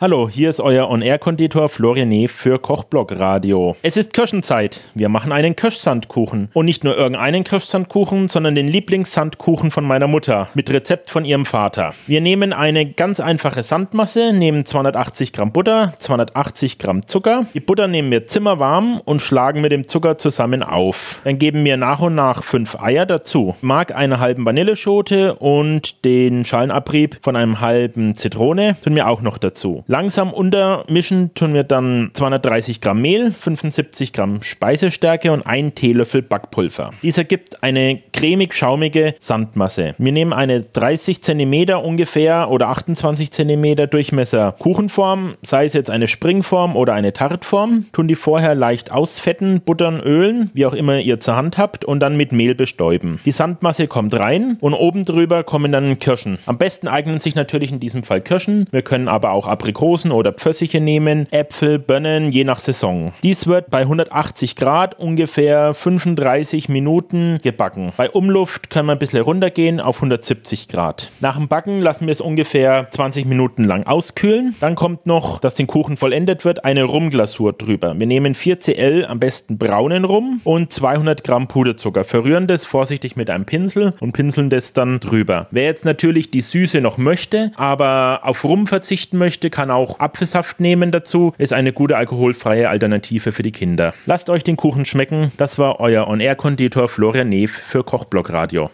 Hallo, hier ist euer On-Air-Konditor Florian Neff für Kochblock Radio. Es ist Kirschenzeit. Wir machen einen Kirschsandkuchen. Und nicht nur irgendeinen Kirschsandkuchen, sondern den Lieblingssandkuchen von meiner Mutter mit Rezept von ihrem Vater. Wir nehmen eine ganz einfache Sandmasse, nehmen 280 Gramm Butter, 280 Gramm Zucker. Die Butter nehmen wir zimmerwarm und schlagen mit dem Zucker zusammen auf. Dann geben wir nach und nach fünf Eier dazu. Mark einer halben Vanilleschote und den Schalenabrieb von einem halben Zitrone tun wir auch noch dazu. Langsam untermischen tun wir dann 230 Gramm Mehl, 75 Gramm Speisestärke und einen Teelöffel Backpulver. Dies ergibt eine cremig-schaumige Sandmasse. Wir nehmen eine 30 cm ungefähr oder 28 cm Durchmesser Kuchenform, sei es jetzt eine Springform oder eine Tartform, tun die vorher leicht ausfetten, buttern, ölen, wie auch immer ihr zur Hand habt und dann mit Mehl bestäuben. Die Sandmasse kommt rein und oben drüber kommen dann Kirschen. Am besten eignen sich natürlich in diesem Fall Kirschen. Wir können aber auch Aprikosen Aprikosen oder Pfirsiche nehmen, Äpfel, Birnen, je nach Saison. Dies wird bei 180 Grad ungefähr 35 Minuten gebacken. Bei Umluft können wir ein bisschen runtergehen auf 170 Grad. Nach dem Backen lassen wir es ungefähr 20 Minuten lang auskühlen. Dann kommt noch, dass den Kuchen vollendet wird, eine Rumglasur drüber. Wir nehmen 4 Cl, am besten braunen Rum und 200 Gramm Puderzucker. Verrühren das vorsichtig mit einem Pinsel und pinseln das dann drüber. Wer jetzt natürlich die Süße noch möchte, aber auf Rum verzichten möchte, kann kann auch Apfelsaft nehmen dazu. Ist eine gute alkoholfreie Alternative für die Kinder. Lasst euch den Kuchen schmecken. Das war euer On-Air-Konditor Florian Neef für Kochblock Radio.